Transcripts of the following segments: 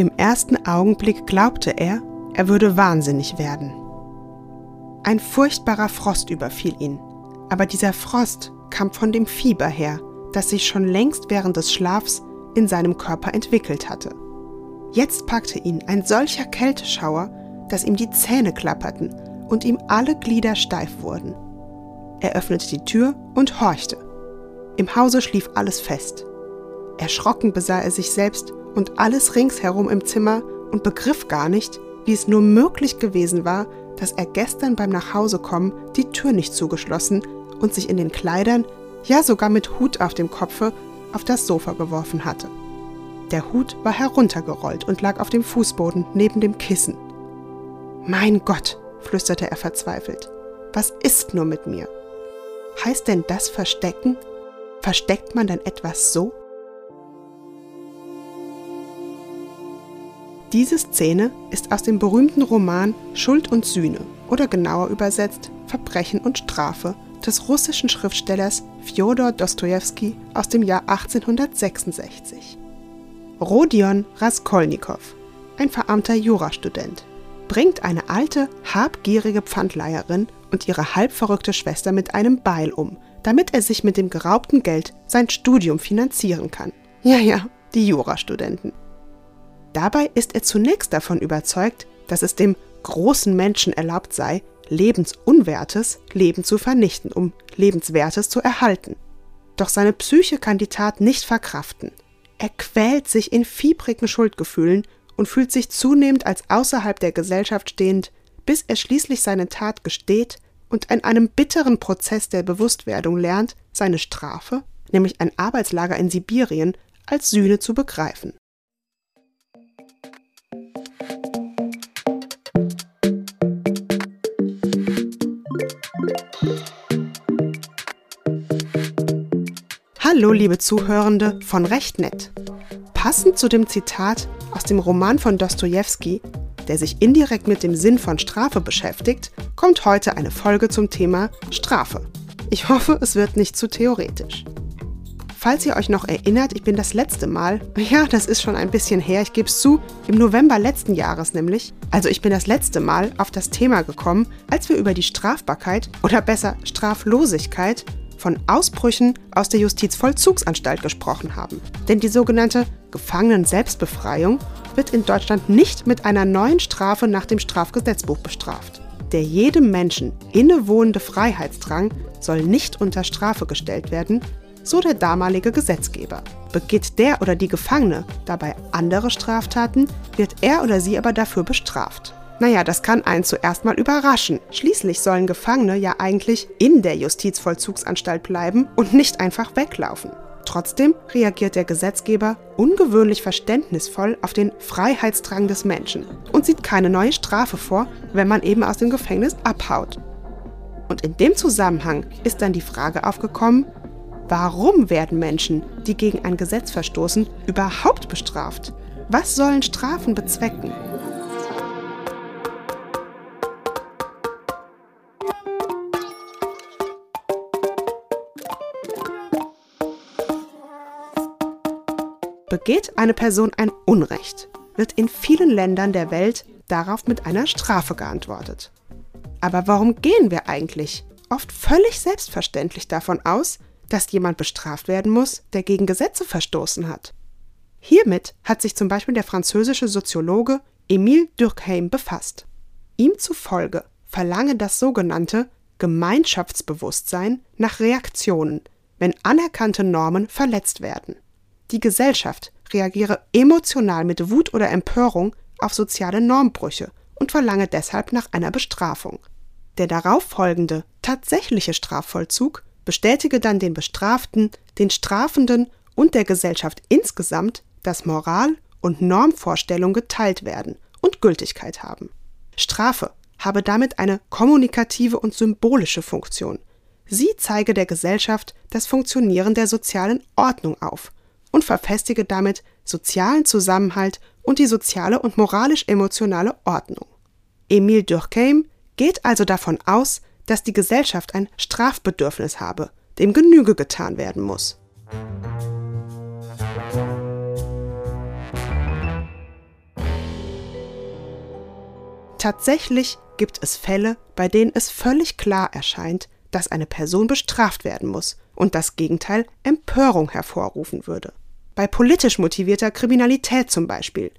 Im ersten Augenblick glaubte er, er würde wahnsinnig werden. Ein furchtbarer Frost überfiel ihn, aber dieser Frost kam von dem Fieber her, das sich schon längst während des Schlafs in seinem Körper entwickelt hatte. Jetzt packte ihn ein solcher Kälteschauer, dass ihm die Zähne klapperten und ihm alle Glieder steif wurden. Er öffnete die Tür und horchte. Im Hause schlief alles fest. Erschrocken besah er sich selbst und alles ringsherum im Zimmer und begriff gar nicht, wie es nur möglich gewesen war, dass er gestern beim Nachhausekommen die Tür nicht zugeschlossen und sich in den Kleidern, ja sogar mit Hut auf dem Kopfe, auf das Sofa geworfen hatte. Der Hut war heruntergerollt und lag auf dem Fußboden neben dem Kissen. Mein Gott, flüsterte er verzweifelt, was ist nur mit mir? Heißt denn das Verstecken? Versteckt man denn etwas so? Diese Szene ist aus dem berühmten Roman Schuld und Sühne oder genauer übersetzt Verbrechen und Strafe des russischen Schriftstellers Fjodor Dostojewski aus dem Jahr 1866. Rodion Raskolnikow, ein verarmter Jurastudent, bringt eine alte, habgierige Pfandleiherin und ihre halbverrückte Schwester mit einem Beil um, damit er sich mit dem geraubten Geld sein Studium finanzieren kann. Ja, ja, die Jurastudenten. Dabei ist er zunächst davon überzeugt, dass es dem großen Menschen erlaubt sei, Lebensunwertes Leben zu vernichten, um Lebenswertes zu erhalten. Doch seine Psyche kann die Tat nicht verkraften. Er quält sich in fiebrigen Schuldgefühlen und fühlt sich zunehmend als außerhalb der Gesellschaft stehend, bis er schließlich seine Tat gesteht und in einem bitteren Prozess der Bewusstwerdung lernt, seine Strafe, nämlich ein Arbeitslager in Sibirien, als Sühne zu begreifen. Hallo, liebe Zuhörende von Recht nett. Passend zu dem Zitat aus dem Roman von Dostoevsky, der sich indirekt mit dem Sinn von Strafe beschäftigt, kommt heute eine Folge zum Thema Strafe. Ich hoffe, es wird nicht zu theoretisch. Falls ihr euch noch erinnert, ich bin das letzte Mal, ja, das ist schon ein bisschen her, ich gebe es zu, im November letzten Jahres nämlich, also ich bin das letzte Mal auf das Thema gekommen, als wir über die Strafbarkeit oder besser Straflosigkeit von Ausbrüchen aus der Justizvollzugsanstalt gesprochen haben. Denn die sogenannte Gefangenen-Selbstbefreiung wird in Deutschland nicht mit einer neuen Strafe nach dem Strafgesetzbuch bestraft. Der jedem Menschen innewohnende Freiheitsdrang soll nicht unter Strafe gestellt werden, so der damalige Gesetzgeber. Begeht der oder die Gefangene dabei andere Straftaten, wird er oder sie aber dafür bestraft. Naja, das kann einen zuerst mal überraschen. Schließlich sollen Gefangene ja eigentlich in der Justizvollzugsanstalt bleiben und nicht einfach weglaufen. Trotzdem reagiert der Gesetzgeber ungewöhnlich verständnisvoll auf den Freiheitsdrang des Menschen und sieht keine neue Strafe vor, wenn man eben aus dem Gefängnis abhaut. Und in dem Zusammenhang ist dann die Frage aufgekommen, warum werden Menschen, die gegen ein Gesetz verstoßen, überhaupt bestraft? Was sollen Strafen bezwecken? Begeht eine Person ein Unrecht, wird in vielen Ländern der Welt darauf mit einer Strafe geantwortet. Aber warum gehen wir eigentlich oft völlig selbstverständlich davon aus, dass jemand bestraft werden muss, der gegen Gesetze verstoßen hat? Hiermit hat sich zum Beispiel der französische Soziologe Émile Durkheim befasst. Ihm zufolge verlange das sogenannte Gemeinschaftsbewusstsein nach Reaktionen, wenn anerkannte Normen verletzt werden. Die Gesellschaft reagiere emotional mit Wut oder Empörung auf soziale Normbrüche und verlange deshalb nach einer Bestrafung. Der darauf folgende tatsächliche Strafvollzug bestätige dann den Bestraften, den Strafenden und der Gesellschaft insgesamt, dass Moral und Normvorstellung geteilt werden und Gültigkeit haben. Strafe habe damit eine kommunikative und symbolische Funktion. Sie zeige der Gesellschaft das Funktionieren der sozialen Ordnung auf und verfestige damit sozialen Zusammenhalt und die soziale und moralisch-emotionale Ordnung. Emile Durkheim geht also davon aus, dass die Gesellschaft ein Strafbedürfnis habe, dem Genüge getan werden muss. Tatsächlich gibt es Fälle, bei denen es völlig klar erscheint, dass eine Person bestraft werden muss und das Gegenteil Empörung hervorrufen würde. Bei politisch motivierter Kriminalität zum Beispiel.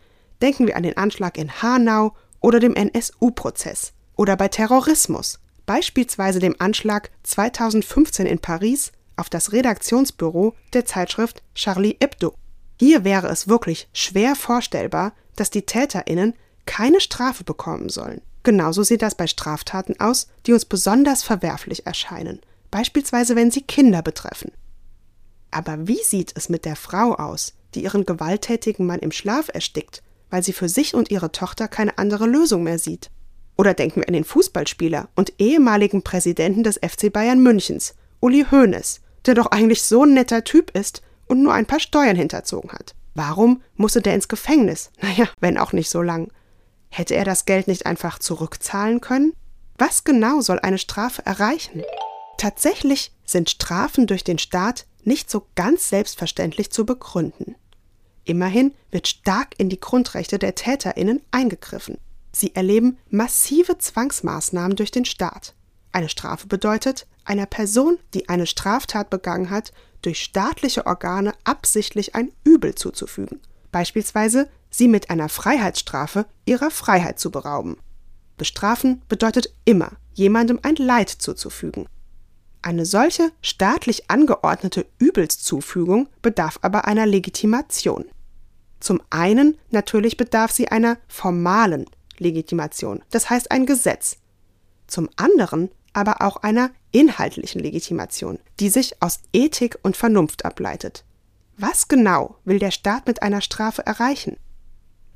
Denken wir an den Anschlag in Hanau oder dem NSU-Prozess. Oder bei Terrorismus, beispielsweise dem Anschlag 2015 in Paris auf das Redaktionsbüro der Zeitschrift Charlie Hebdo. Hier wäre es wirklich schwer vorstellbar, dass die Täterinnen keine Strafe bekommen sollen. Genauso sieht das bei Straftaten aus, die uns besonders verwerflich erscheinen, beispielsweise wenn sie Kinder betreffen. Aber wie sieht es mit der Frau aus, die ihren gewalttätigen Mann im Schlaf erstickt, weil sie für sich und ihre Tochter keine andere Lösung mehr sieht? Oder denken wir an den Fußballspieler und ehemaligen Präsidenten des FC Bayern Münchens, Uli Hoeneß, der doch eigentlich so ein netter Typ ist und nur ein paar Steuern hinterzogen hat. Warum musste der ins Gefängnis? Naja, wenn auch nicht so lang. Hätte er das Geld nicht einfach zurückzahlen können? Was genau soll eine Strafe erreichen? Tatsächlich sind Strafen durch den Staat nicht so ganz selbstverständlich zu begründen. Immerhin wird stark in die Grundrechte der Täterinnen eingegriffen. Sie erleben massive Zwangsmaßnahmen durch den Staat. Eine Strafe bedeutet, einer Person, die eine Straftat begangen hat, durch staatliche Organe absichtlich ein Übel zuzufügen beispielsweise sie mit einer Freiheitsstrafe ihrer Freiheit zu berauben. Bestrafen bedeutet immer, jemandem ein Leid zuzufügen. Eine solche staatlich angeordnete Übelszufügung bedarf aber einer Legitimation. Zum einen natürlich bedarf sie einer formalen Legitimation, das heißt ein Gesetz. Zum anderen aber auch einer inhaltlichen Legitimation, die sich aus Ethik und Vernunft ableitet. Was genau will der Staat mit einer Strafe erreichen?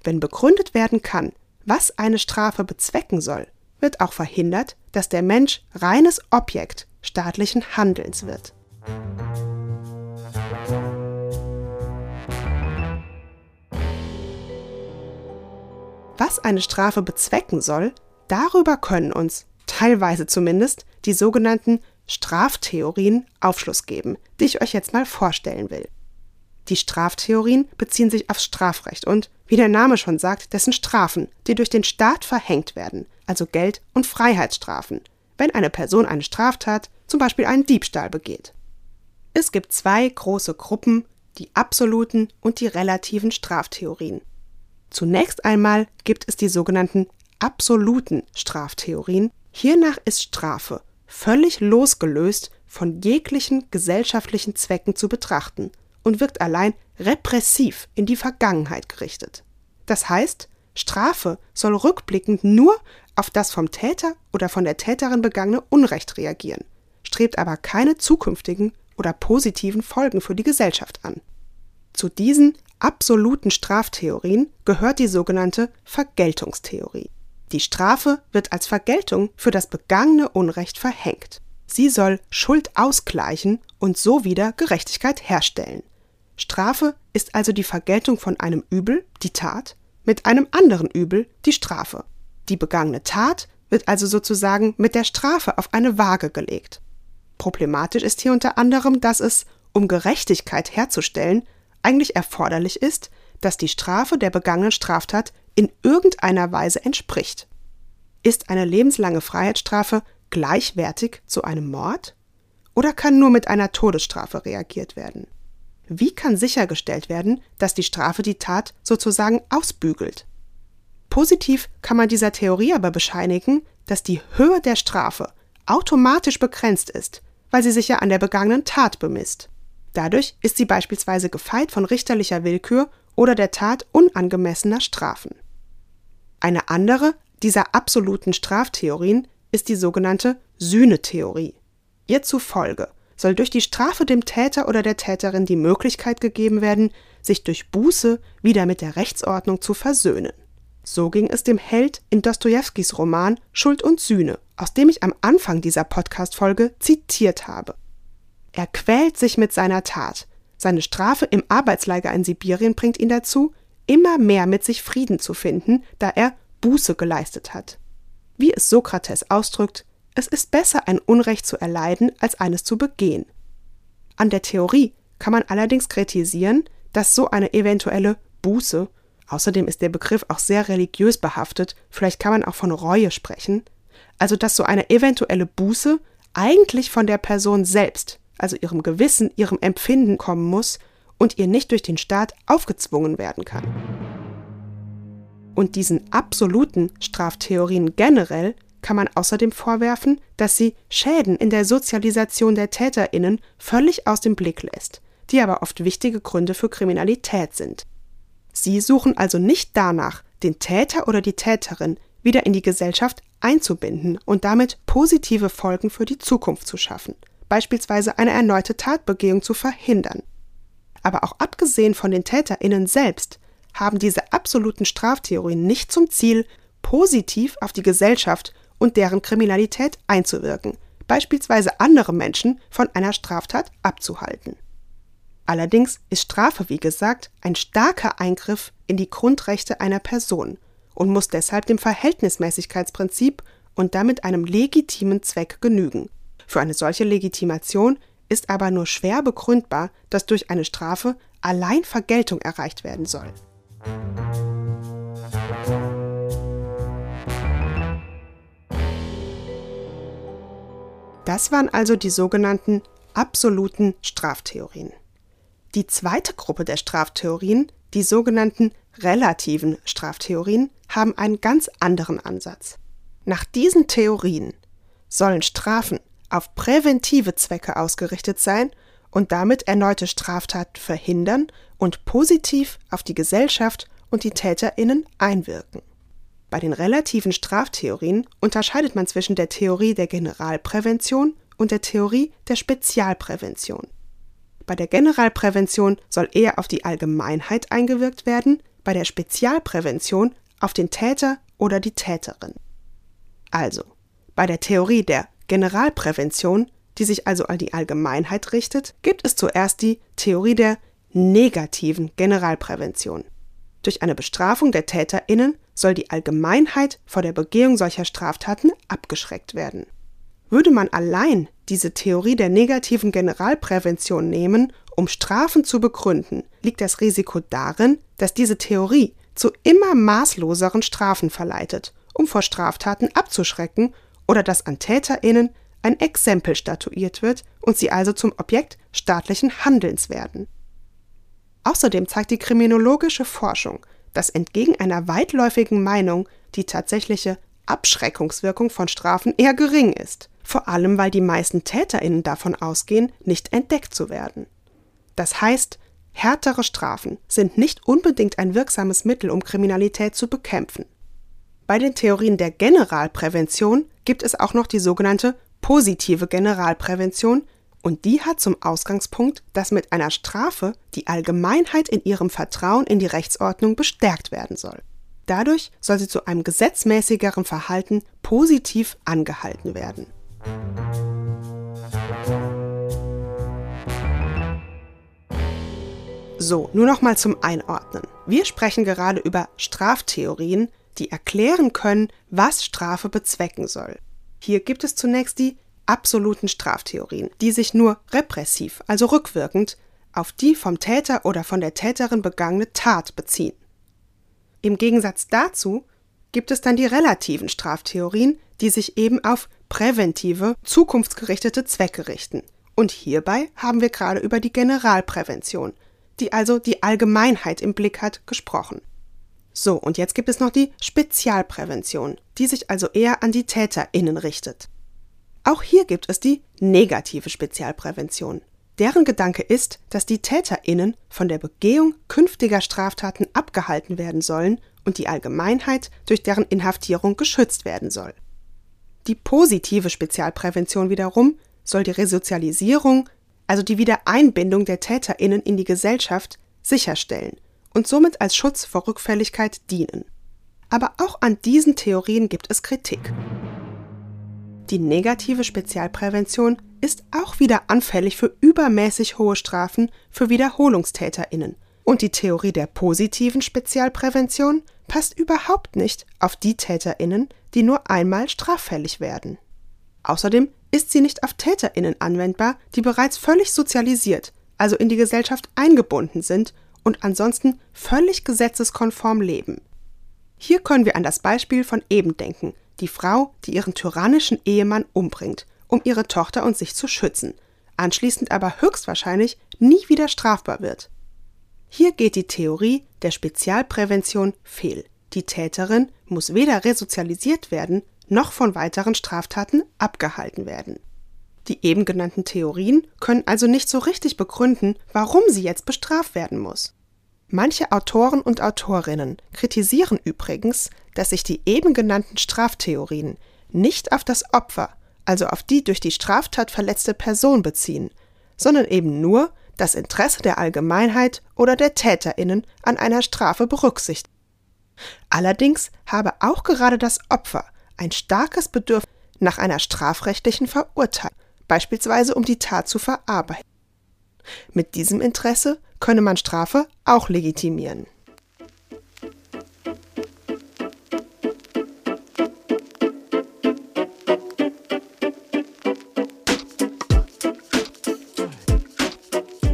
Wenn begründet werden kann, was eine Strafe bezwecken soll, wird auch verhindert, dass der Mensch reines Objekt staatlichen Handelns wird. Was eine Strafe bezwecken soll, darüber können uns, teilweise zumindest, die sogenannten Straftheorien Aufschluss geben, die ich euch jetzt mal vorstellen will. Die Straftheorien beziehen sich aufs Strafrecht und, wie der Name schon sagt, dessen Strafen, die durch den Staat verhängt werden, also Geld- und Freiheitsstrafen, wenn eine Person eine Straftat, zum Beispiel einen Diebstahl begeht. Es gibt zwei große Gruppen, die absoluten und die relativen Straftheorien. Zunächst einmal gibt es die sogenannten absoluten Straftheorien. Hiernach ist Strafe völlig losgelöst von jeglichen gesellschaftlichen Zwecken zu betrachten und wirkt allein repressiv in die Vergangenheit gerichtet. Das heißt, Strafe soll rückblickend nur auf das vom Täter oder von der Täterin begangene Unrecht reagieren, strebt aber keine zukünftigen oder positiven Folgen für die Gesellschaft an. Zu diesen absoluten Straftheorien gehört die sogenannte Vergeltungstheorie. Die Strafe wird als Vergeltung für das begangene Unrecht verhängt. Sie soll Schuld ausgleichen und so wieder Gerechtigkeit herstellen. Strafe ist also die Vergeltung von einem Übel, die Tat, mit einem anderen Übel, die Strafe. Die begangene Tat wird also sozusagen mit der Strafe auf eine Waage gelegt. Problematisch ist hier unter anderem, dass es, um Gerechtigkeit herzustellen, eigentlich erforderlich ist, dass die Strafe der begangenen Straftat in irgendeiner Weise entspricht. Ist eine lebenslange Freiheitsstrafe gleichwertig zu einem Mord? Oder kann nur mit einer Todesstrafe reagiert werden? Wie kann sichergestellt werden, dass die Strafe die Tat sozusagen ausbügelt? Positiv kann man dieser Theorie aber bescheinigen, dass die Höhe der Strafe automatisch begrenzt ist, weil sie sich ja an der begangenen Tat bemisst. Dadurch ist sie beispielsweise gefeit von richterlicher Willkür oder der Tat unangemessener Strafen. Eine andere dieser absoluten Straftheorien ist die sogenannte Sühnetheorie. Ihr zufolge soll durch die Strafe dem Täter oder der Täterin die Möglichkeit gegeben werden, sich durch Buße wieder mit der Rechtsordnung zu versöhnen. So ging es dem Held in Dostojewskis Roman Schuld und Sühne, aus dem ich am Anfang dieser Podcast-Folge zitiert habe. Er quält sich mit seiner Tat. Seine Strafe im Arbeitslager in Sibirien bringt ihn dazu, immer mehr mit sich Frieden zu finden, da er Buße geleistet hat. Wie es Sokrates ausdrückt, es ist besser, ein Unrecht zu erleiden, als eines zu begehen. An der Theorie kann man allerdings kritisieren, dass so eine eventuelle Buße Außerdem ist der Begriff auch sehr religiös behaftet, vielleicht kann man auch von Reue sprechen. Also dass so eine eventuelle Buße eigentlich von der Person selbst, also ihrem Gewissen, ihrem Empfinden kommen muss und ihr nicht durch den Staat aufgezwungen werden kann. Und diesen absoluten Straftheorien generell kann man außerdem vorwerfen, dass sie Schäden in der Sozialisation der Täterinnen völlig aus dem Blick lässt, die aber oft wichtige Gründe für Kriminalität sind. Sie suchen also nicht danach, den Täter oder die Täterin wieder in die Gesellschaft einzubinden und damit positive Folgen für die Zukunft zu schaffen, beispielsweise eine erneute Tatbegehung zu verhindern. Aber auch abgesehen von den Täterinnen selbst haben diese absoluten Straftheorien nicht zum Ziel, positiv auf die Gesellschaft und deren Kriminalität einzuwirken, beispielsweise andere Menschen von einer Straftat abzuhalten. Allerdings ist Strafe, wie gesagt, ein starker Eingriff in die Grundrechte einer Person und muss deshalb dem Verhältnismäßigkeitsprinzip und damit einem legitimen Zweck genügen. Für eine solche Legitimation ist aber nur schwer begründbar, dass durch eine Strafe allein Vergeltung erreicht werden soll. Das waren also die sogenannten absoluten Straftheorien. Die zweite Gruppe der Straftheorien, die sogenannten relativen Straftheorien, haben einen ganz anderen Ansatz. Nach diesen Theorien sollen Strafen auf präventive Zwecke ausgerichtet sein und damit erneute Straftaten verhindern und positiv auf die Gesellschaft und die Täterinnen einwirken. Bei den relativen Straftheorien unterscheidet man zwischen der Theorie der Generalprävention und der Theorie der Spezialprävention. Bei der Generalprävention soll eher auf die Allgemeinheit eingewirkt werden, bei der Spezialprävention auf den Täter oder die Täterin. Also, bei der Theorie der Generalprävention, die sich also an die Allgemeinheit richtet, gibt es zuerst die Theorie der negativen Generalprävention. Durch eine Bestrafung der Täterinnen soll die Allgemeinheit vor der Begehung solcher Straftaten abgeschreckt werden. Würde man allein diese Theorie der negativen Generalprävention nehmen, um Strafen zu begründen, liegt das Risiko darin, dass diese Theorie zu immer maßloseren Strafen verleitet, um vor Straftaten abzuschrecken oder dass an Täterinnen ein Exempel statuiert wird und sie also zum Objekt staatlichen Handelns werden. Außerdem zeigt die kriminologische Forschung, dass entgegen einer weitläufigen Meinung die tatsächliche Abschreckungswirkung von Strafen eher gering ist, vor allem weil die meisten Täterinnen davon ausgehen, nicht entdeckt zu werden. Das heißt, härtere Strafen sind nicht unbedingt ein wirksames Mittel, um Kriminalität zu bekämpfen. Bei den Theorien der Generalprävention gibt es auch noch die sogenannte positive Generalprävention, und die hat zum Ausgangspunkt, dass mit einer Strafe die Allgemeinheit in ihrem Vertrauen in die Rechtsordnung bestärkt werden soll. Dadurch soll sie zu einem gesetzmäßigeren Verhalten positiv angehalten werden. So, nur noch mal zum Einordnen. Wir sprechen gerade über Straftheorien, die erklären können, was Strafe bezwecken soll. Hier gibt es zunächst die absoluten Straftheorien, die sich nur repressiv, also rückwirkend, auf die vom Täter oder von der Täterin begangene Tat beziehen. Im Gegensatz dazu gibt es dann die relativen Straftheorien, die sich eben auf präventive, zukunftsgerichtete Zwecke richten. Und hierbei haben wir gerade über die Generalprävention, die also die Allgemeinheit im Blick hat, gesprochen. So, und jetzt gibt es noch die Spezialprävention, die sich also eher an die TäterInnen richtet. Auch hier gibt es die negative Spezialprävention. Deren Gedanke ist, dass die TäterInnen von der Begehung künftiger Straftaten abgehalten werden sollen und die Allgemeinheit durch deren Inhaftierung geschützt werden soll. Die positive Spezialprävention wiederum soll die Resozialisierung, also die Wiedereinbindung der TäterInnen in die Gesellschaft, sicherstellen und somit als Schutz vor Rückfälligkeit dienen. Aber auch an diesen Theorien gibt es Kritik. Die negative Spezialprävention ist auch wieder anfällig für übermäßig hohe Strafen für Wiederholungstäterinnen. Und die Theorie der positiven Spezialprävention passt überhaupt nicht auf die Täterinnen, die nur einmal straffällig werden. Außerdem ist sie nicht auf Täterinnen anwendbar, die bereits völlig sozialisiert, also in die Gesellschaft eingebunden sind und ansonsten völlig gesetzeskonform leben. Hier können wir an das Beispiel von eben denken, die Frau, die ihren tyrannischen Ehemann umbringt, um ihre Tochter und sich zu schützen, anschließend aber höchstwahrscheinlich nie wieder strafbar wird. Hier geht die Theorie der Spezialprävention fehl. Die Täterin muss weder resozialisiert werden, noch von weiteren Straftaten abgehalten werden. Die eben genannten Theorien können also nicht so richtig begründen, warum sie jetzt bestraft werden muss. Manche Autoren und Autorinnen kritisieren übrigens, dass sich die eben genannten Straftheorien nicht auf das Opfer, also auf die durch die Straftat verletzte Person beziehen, sondern eben nur das Interesse der Allgemeinheit oder der Täterinnen an einer Strafe berücksichtigen. Allerdings habe auch gerade das Opfer ein starkes Bedürfnis nach einer strafrechtlichen Verurteilung, beispielsweise um die Tat zu verarbeiten. Mit diesem Interesse könne man Strafe auch legitimieren.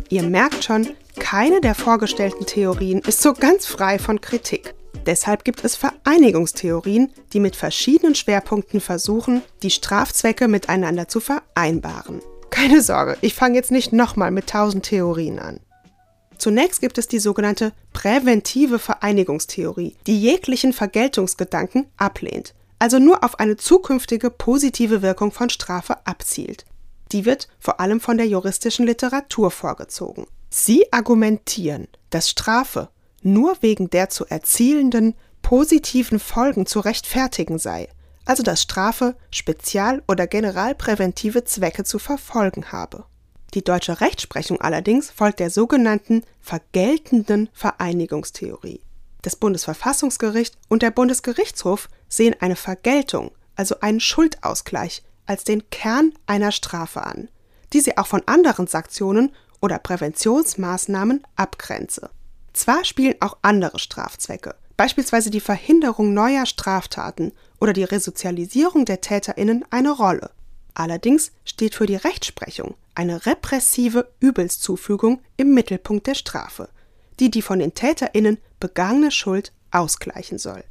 Ihr merkt schon, keine der vorgestellten Theorien ist so ganz frei von Kritik. Deshalb gibt es Vereinigungstheorien, die mit verschiedenen Schwerpunkten versuchen, die Strafzwecke miteinander zu vereinbaren. Keine Sorge, ich fange jetzt nicht nochmal mit tausend Theorien an. Zunächst gibt es die sogenannte präventive Vereinigungstheorie, die jeglichen Vergeltungsgedanken ablehnt, also nur auf eine zukünftige positive Wirkung von Strafe abzielt. Die wird vor allem von der juristischen Literatur vorgezogen. Sie argumentieren, dass Strafe nur wegen der zu erzielenden positiven Folgen zu rechtfertigen sei, also dass Strafe spezial- oder generalpräventive Zwecke zu verfolgen habe. Die deutsche Rechtsprechung allerdings folgt der sogenannten vergeltenden Vereinigungstheorie. Das Bundesverfassungsgericht und der Bundesgerichtshof sehen eine Vergeltung, also einen Schuldausgleich, als den Kern einer Strafe an, die sie auch von anderen Sanktionen oder Präventionsmaßnahmen abgrenze. Zwar spielen auch andere Strafzwecke, beispielsweise die Verhinderung neuer Straftaten oder die Resozialisierung der Täterinnen eine Rolle. Allerdings steht für die Rechtsprechung eine repressive Übelszufügung im Mittelpunkt der Strafe, die die von den Täterinnen begangene Schuld ausgleichen soll.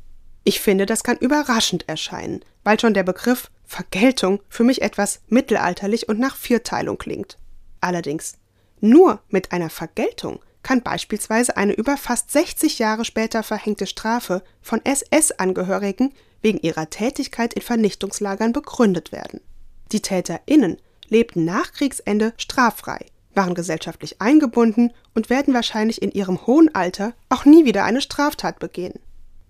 Ich finde, das kann überraschend erscheinen, weil schon der Begriff Vergeltung für mich etwas mittelalterlich und nach Vierteilung klingt. Allerdings, nur mit einer Vergeltung kann beispielsweise eine über fast 60 Jahre später verhängte Strafe von SS-Angehörigen wegen ihrer Tätigkeit in Vernichtungslagern begründet werden. Die TäterInnen lebten nach Kriegsende straffrei, waren gesellschaftlich eingebunden und werden wahrscheinlich in ihrem hohen Alter auch nie wieder eine Straftat begehen.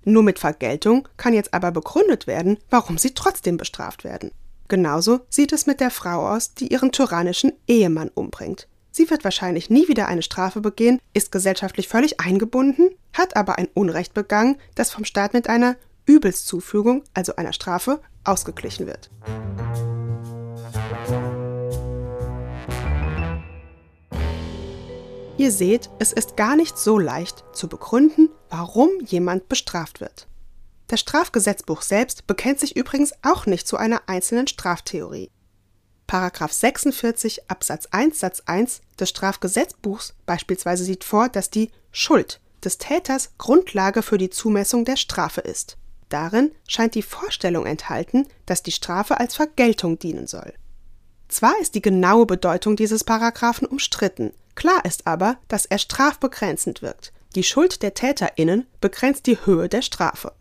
Nur mit Vergeltung kann jetzt aber begründet werden, warum sie trotzdem bestraft werden. Genauso sieht es mit der Frau aus, die ihren tyrannischen Ehemann umbringt. Sie wird wahrscheinlich nie wieder eine Strafe begehen, ist gesellschaftlich völlig eingebunden, hat aber ein Unrecht begangen, das vom Staat mit einer Übelszufügung, also einer Strafe, ausgeglichen wird. Ihr seht, es ist gar nicht so leicht zu begründen, warum jemand bestraft wird. Das Strafgesetzbuch selbst bekennt sich übrigens auch nicht zu einer einzelnen Straftheorie. Paragraph 46 Absatz 1 Satz 1 des Strafgesetzbuchs beispielsweise sieht vor, dass die Schuld des Täters Grundlage für die Zumessung der Strafe ist. Darin scheint die Vorstellung enthalten, dass die Strafe als Vergeltung dienen soll. Zwar ist die genaue Bedeutung dieses Paragraphen umstritten, Klar ist aber, dass er strafbegrenzend wirkt. Die Schuld der TäterInnen begrenzt die Höhe der Strafe.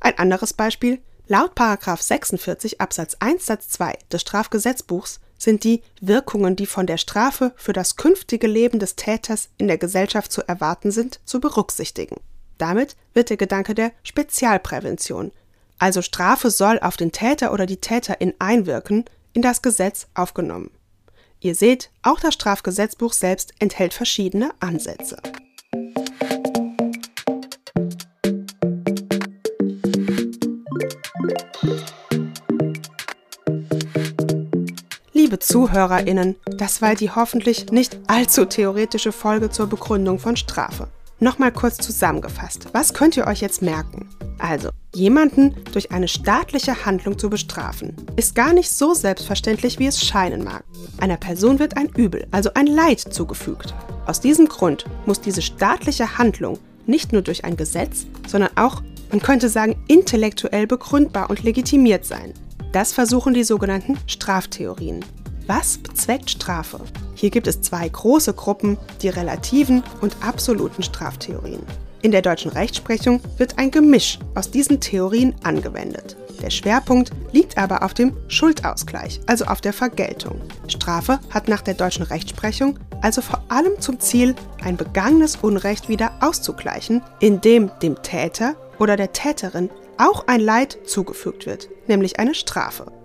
Ein anderes Beispiel. Laut 46 Absatz 1 Satz 2 des Strafgesetzbuchs sind die Wirkungen, die von der Strafe für das künftige Leben des Täters in der Gesellschaft zu erwarten sind, zu berücksichtigen. Damit wird der Gedanke der Spezialprävention, also Strafe soll auf den Täter oder die Täterin einwirken, in das Gesetz aufgenommen. Ihr seht, auch das Strafgesetzbuch selbst enthält verschiedene Ansätze. Liebe Zuhörerinnen, das war die hoffentlich nicht allzu theoretische Folge zur Begründung von Strafe. Nochmal kurz zusammengefasst, was könnt ihr euch jetzt merken? Also, jemanden durch eine staatliche Handlung zu bestrafen, ist gar nicht so selbstverständlich, wie es scheinen mag. Einer Person wird ein Übel, also ein Leid zugefügt. Aus diesem Grund muss diese staatliche Handlung nicht nur durch ein Gesetz, sondern auch, man könnte sagen, intellektuell begründbar und legitimiert sein. Das versuchen die sogenannten Straftheorien. Was bezweckt Strafe? Hier gibt es zwei große Gruppen, die relativen und absoluten Straftheorien. In der deutschen Rechtsprechung wird ein Gemisch aus diesen Theorien angewendet. Der Schwerpunkt liegt aber auf dem Schuldausgleich, also auf der Vergeltung. Strafe hat nach der deutschen Rechtsprechung also vor allem zum Ziel, ein begangenes Unrecht wieder auszugleichen, indem dem Täter oder der Täterin auch ein Leid zugefügt wird, nämlich eine Strafe.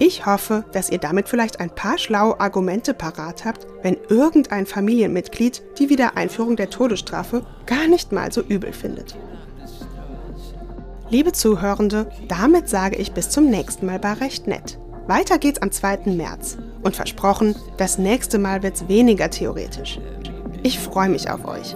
Ich hoffe, dass ihr damit vielleicht ein paar schlaue Argumente parat habt, wenn irgendein Familienmitglied die Wiedereinführung der Todesstrafe gar nicht mal so übel findet. Liebe Zuhörende, damit sage ich bis zum nächsten Mal bei Recht nett. Weiter geht's am 2. März. Und versprochen, das nächste Mal wird's weniger theoretisch. Ich freue mich auf euch.